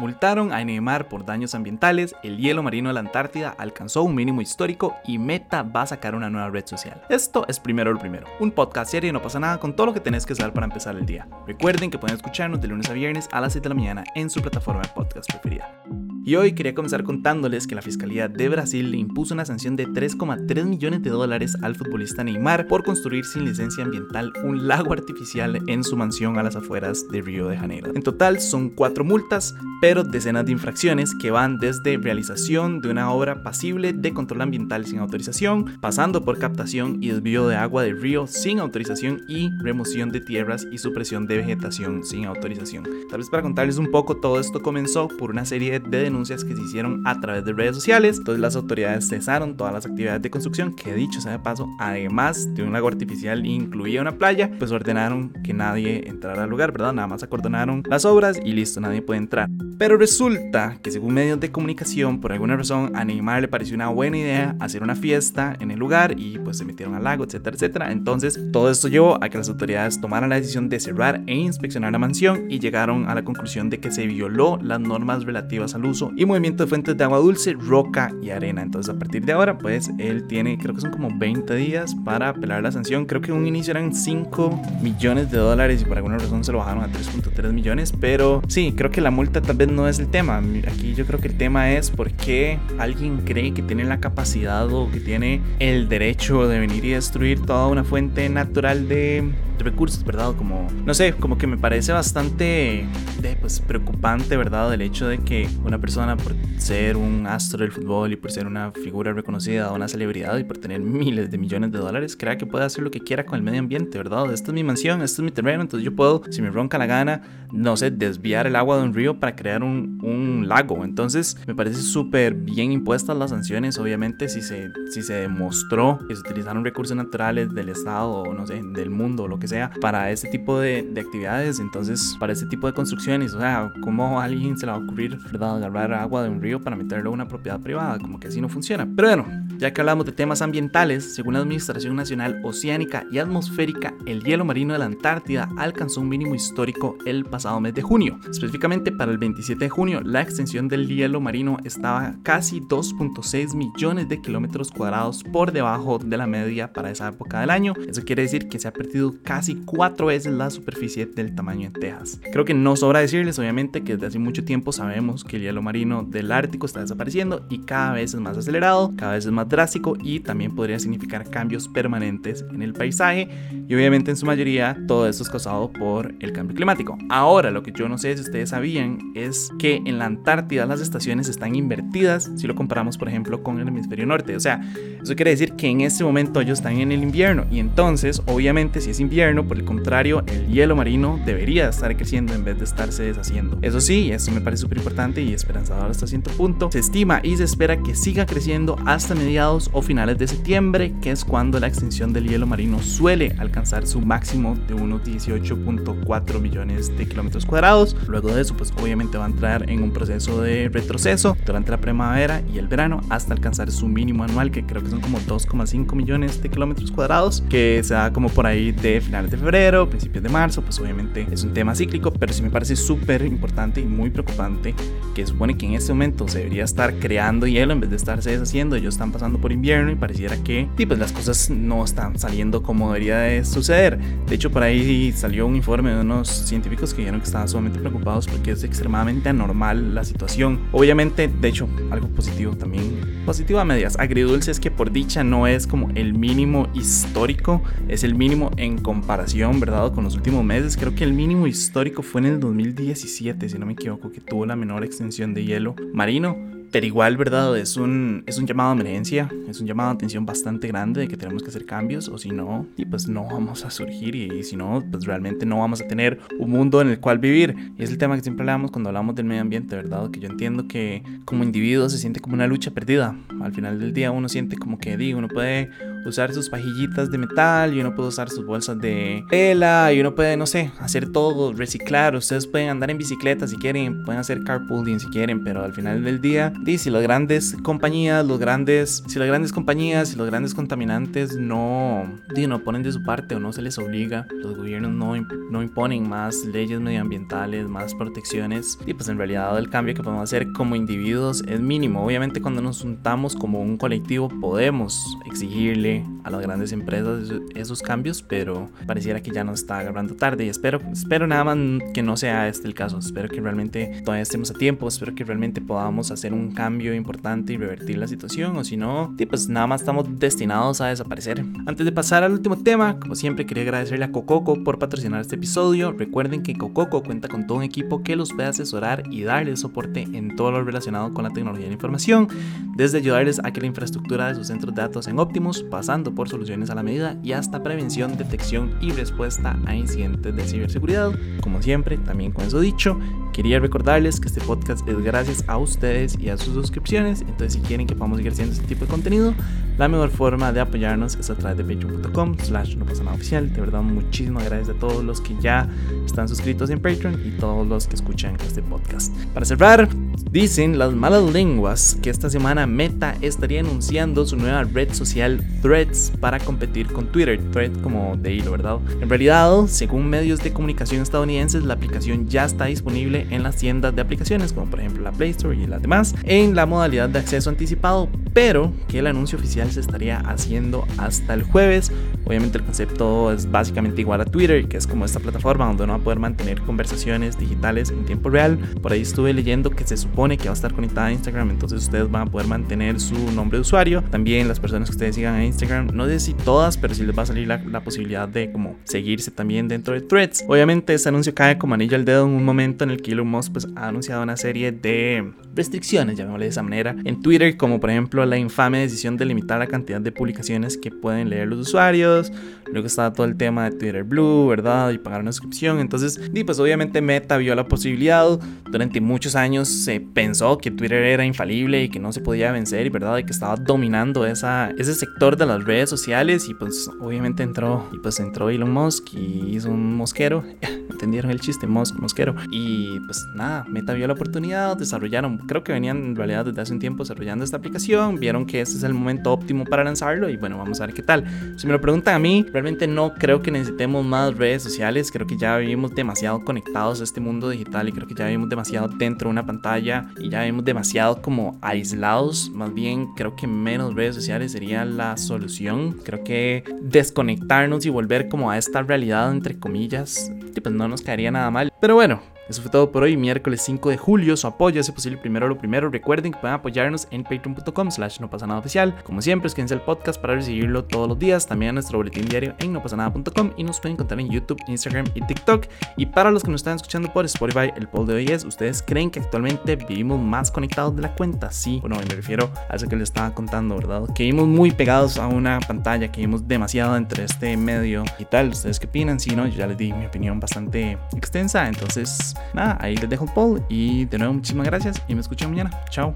Multaron a Neymar por daños ambientales, el hielo marino de la Antártida alcanzó un mínimo histórico y Meta va a sacar una nueva red social. Esto es primero lo primero, un podcast serio y no pasa nada con todo lo que tenés que saber para empezar el día. Recuerden que pueden escucharnos de lunes a viernes a las 7 de la mañana en su plataforma de podcast preferida. Y hoy quería comenzar contándoles que la Fiscalía de Brasil le impuso una sanción de 3,3 millones de dólares al futbolista Neymar por construir sin licencia ambiental un lago artificial en su mansión a las afueras de Río de Janeiro. En total son cuatro multas, pero decenas de infracciones que van desde realización de una obra pasible de control ambiental sin autorización, pasando por captación y desvío de agua del río sin autorización y remoción de tierras y supresión de vegetación sin autorización. Tal vez para contarles un poco, todo esto comenzó por una serie de denuncias que se hicieron a través de redes sociales, entonces las autoridades cesaron todas las actividades de construcción, que dicho sea de paso, además de un lago artificial incluía una playa, pues ordenaron que nadie entrara al lugar, ¿verdad? Nada más acordonaron las obras y listo, nadie puede entrar. Pero resulta que según medios de comunicación, por alguna razón a Neymar le pareció una buena idea hacer una fiesta en el lugar y pues se metieron al lago, etcétera, etcétera. Entonces todo esto llevó a que las autoridades tomaran la decisión de cerrar e inspeccionar la mansión y llegaron a la conclusión de que se violó las normas relativas al uso y movimiento de fuentes de agua dulce, roca y arena. Entonces a partir de ahora pues él tiene, creo que son como 20 días para apelar la sanción. Creo que en un inicio eran 5 millones de dólares y por alguna razón se lo bajaron a 3.3 millones. Pero sí, creo que la multa tal vez no es el tema. Aquí yo creo que el tema es por qué alguien cree que tiene la capacidad o que tiene el derecho de venir y destruir toda una fuente natural de recursos, ¿verdad? Como, no sé, como que me parece bastante de, pues, preocupante, ¿verdad? El hecho de que una persona por ser un astro del fútbol y por ser una figura reconocida, una celebridad y por tener miles de millones de dólares, crea que puede hacer lo que quiera con el medio ambiente, ¿verdad? Esta es mi mansión, este es mi terreno, entonces yo puedo, si me ronca la gana, no sé, desviar el agua de un río para crear un, un lago. Entonces, me parece súper bien impuestas las sanciones, obviamente, si se, si se demostró que se utilizaron recursos naturales del Estado o, no sé, del mundo o lo que sea para este tipo de, de, actividades, entonces para este tipo de construcciones, o sea, ¿cómo alguien se le va a ocurrir, verdad, agarrar agua de un río para meterlo a una propiedad privada? Como que así no funciona. Pero bueno, ya que hablamos de temas ambientales, según la Administración Nacional Oceánica y Atmosférica, el hielo marino de la Antártida alcanzó un mínimo histórico el pasado mes de junio. Específicamente para el 27 de junio, la extensión del hielo marino estaba casi 2.6 millones de kilómetros cuadrados por debajo de la media para esa época del año. Eso quiere decir que se ha perdido casi cuatro veces la superficie del tamaño de Texas. Creo que no sobra decirles, obviamente, que desde hace mucho tiempo sabemos que el hielo marino del Ártico está desapareciendo y cada vez es más acelerado, cada vez es más drástico y también podría significar cambios permanentes en el paisaje y obviamente en su mayoría todo esto es causado por el cambio climático. Ahora, lo que yo no sé si ustedes sabían es que en la Antártida las estaciones están invertidas si lo comparamos por ejemplo con el hemisferio norte. O sea, eso quiere decir que en este momento ellos están en el invierno y entonces obviamente si es invierno, por el contrario, el hielo marino debería estar creciendo en vez de estarse deshaciendo. Eso sí, esto me parece súper importante y esperanzador hasta cierto punto. Se estima y se espera que siga creciendo hasta mediados o finales de septiembre, que es cuando la extensión del hielo marino suele alcanzar su máximo de unos 18.4 millones de kilómetros cuadrados. Luego de eso, pues obviamente va a entrar en un proceso de retroceso durante la primavera y el verano hasta alcanzar su mínimo anual, que creo que son como 2,5 millones de kilómetros cuadrados, que se da como por ahí de finales de febrero, principios de marzo, pues obviamente es un tema cíclico, pero sí me parece súper importante y muy preocupante que supone que en este momento se debería estar creando hielo en vez de estarse deshaciendo, ellos están pasando por invierno y pareciera que pues, las cosas no están saliendo como debería de suceder. De hecho, por ahí salió un informe de unos científicos que dijeron que estaban sumamente preocupados porque es extremadamente anormal la situación. Obviamente, de hecho, algo positivo también, positivo a medias, agridulce es que por dicha no es como el mínimo histórico, es el mínimo en comparación, ¿verdad? Con los últimos meses. Creo que el mínimo histórico fue en el 2017, si no me equivoco, que tuvo la menor extensión de hielo marino pero igual, ¿verdad? Es un, es un llamado de emergencia, es un llamado de atención bastante grande de que tenemos que hacer cambios o si no, y pues no vamos a surgir y, si no, pues realmente no vamos a tener un mundo en el cual vivir. Y es el tema que siempre hablamos cuando hablamos del medio ambiente, ¿verdad? Que yo entiendo que como individuo se siente como una lucha perdida. Al final del día uno siente como que, digo, uno puede usar sus pajillitas de metal y uno puede usar sus bolsas de tela y uno puede, no sé, hacer todo, reciclar. Ustedes pueden andar en bicicleta si quieren, pueden hacer carpooling si quieren, pero al final del día dice si las grandes compañías, los grandes, si las grandes compañías y los grandes contaminantes no, no ponen de su parte o no se les obliga, los gobiernos no, no imponen más leyes medioambientales, más protecciones, y pues en realidad el cambio que podemos hacer como individuos es mínimo. Obviamente cuando nos juntamos como un colectivo podemos exigirle a las grandes empresas esos cambios, pero pareciera que ya nos está agarrando tarde. Y espero, espero nada más que no sea este el caso, espero que realmente todavía estemos a tiempo, espero que realmente podamos hacer un cambio importante y revertir la situación. O si no, pues nada más estamos destinados a desaparecer. Antes de pasar al último tema, como siempre quería agradecerle a Cococo por patrocinar este episodio, recuerden que Cococo cuenta con todo un equipo que los puede asesorar y darles soporte en todo lo relacionado con la tecnología de la información, desde ayudarles a que la infraestructura de sus centros de datos en Optimus, pasando por soluciones a la medida y hasta prevención, detección y respuesta a incidentes de ciberseguridad. Como siempre, también con eso dicho, quería recordarles que este podcast es gracias a ustedes y a sus suscripciones, entonces si quieren que podamos seguir haciendo este tipo de contenido, la mejor forma de apoyarnos es a través de patreon.com slash no pasa nada oficial. De verdad, muchísimas gracias a todos los que ya están suscritos en Patreon y todos los que escuchan este podcast. Para cerrar, dicen las malas lenguas que esta semana Meta estaría anunciando su nueva red social Threads para competir con Twitter. Thread como de hilo, ¿verdad? En realidad, según medios de comunicación estadounidenses, la aplicación ya está disponible en las tiendas de aplicaciones, como por ejemplo la Play Store y las demás, en la modalidad de acceso anticipado, pero que el anuncio oficial se estaría haciendo hasta el jueves. Obviamente el concepto es básicamente igual a Twitter, que es como esta plataforma donde uno va a poder mantener conversaciones digitales en tiempo real. Por ahí estuve leyendo que se supone que va a estar conectada a Instagram, entonces ustedes van a poder mantener su nombre de usuario. También las personas que ustedes sigan en Instagram, no sé si todas, pero sí les va a salir la, posibilidad de como seguirse también dentro de Threads. Obviamente este anuncio cae como anillo al dedo en un momento en el que Elon Musk pues, ha anunciado una serie de restricciones, llamémosle de esa manera, en Twitter, como por ejemplo la infame decisión de limitar la cantidad de publicaciones que pueden leer los usuarios. Luego estaba todo el tema de Twitter Blue, ¿verdad? Y pagar una suscripción. Entonces, y pues obviamente Meta vio la posibilidad. Durante muchos años se pensó que Twitter era infalible y que no se podía vencer, verdad, y que estaba dominando esa, ese sector de las redes sociales. Y pues obviamente entró, y pues entró Elon Musk y hizo un mosquero. entendieron el chiste, mos mosquero. Y pues nada, Meta vio la oportunidad, desarrollaron, creo que venían en realidad desde hace un tiempo desarrollando esta aplicación, vieron que este es el momento óptimo para lanzarlo y bueno, vamos a ver qué tal. Si me lo preguntan a mí, realmente no creo que necesitemos más redes sociales, creo que ya vivimos demasiado conectados a este mundo digital y creo que ya vivimos demasiado dentro de una pantalla y ya vivimos demasiado como aislados, más bien creo que menos redes sociales sería la solución, creo que desconectarnos y volver como a esta realidad entre comillas, pues no nos caería nada mal. Pero bueno, eso fue todo por hoy, miércoles 5 de julio. Su apoyo es posible primero lo primero. Recuerden que pueden apoyarnos en patreon.com slash no pasa nada oficial. Como siempre, esquídense el podcast para recibirlo todos los días. También a nuestro boletín diario en no pasa nada.com y nos pueden encontrar en YouTube, Instagram y TikTok. Y para los que nos están escuchando por Spotify, el poll de hoy es, ¿ustedes creen que actualmente vivimos más conectados de la cuenta? Sí, bueno, me refiero a eso que les estaba contando, ¿verdad? Que vivimos muy pegados a una pantalla, que vivimos demasiado entre este medio y tal. ¿Ustedes qué opinan? Si no, yo ya les di mi opinión bastante extensa, entonces nada, ahí les dejo el poll y de nuevo muchísimas gracias y me escuchan mañana. Chao.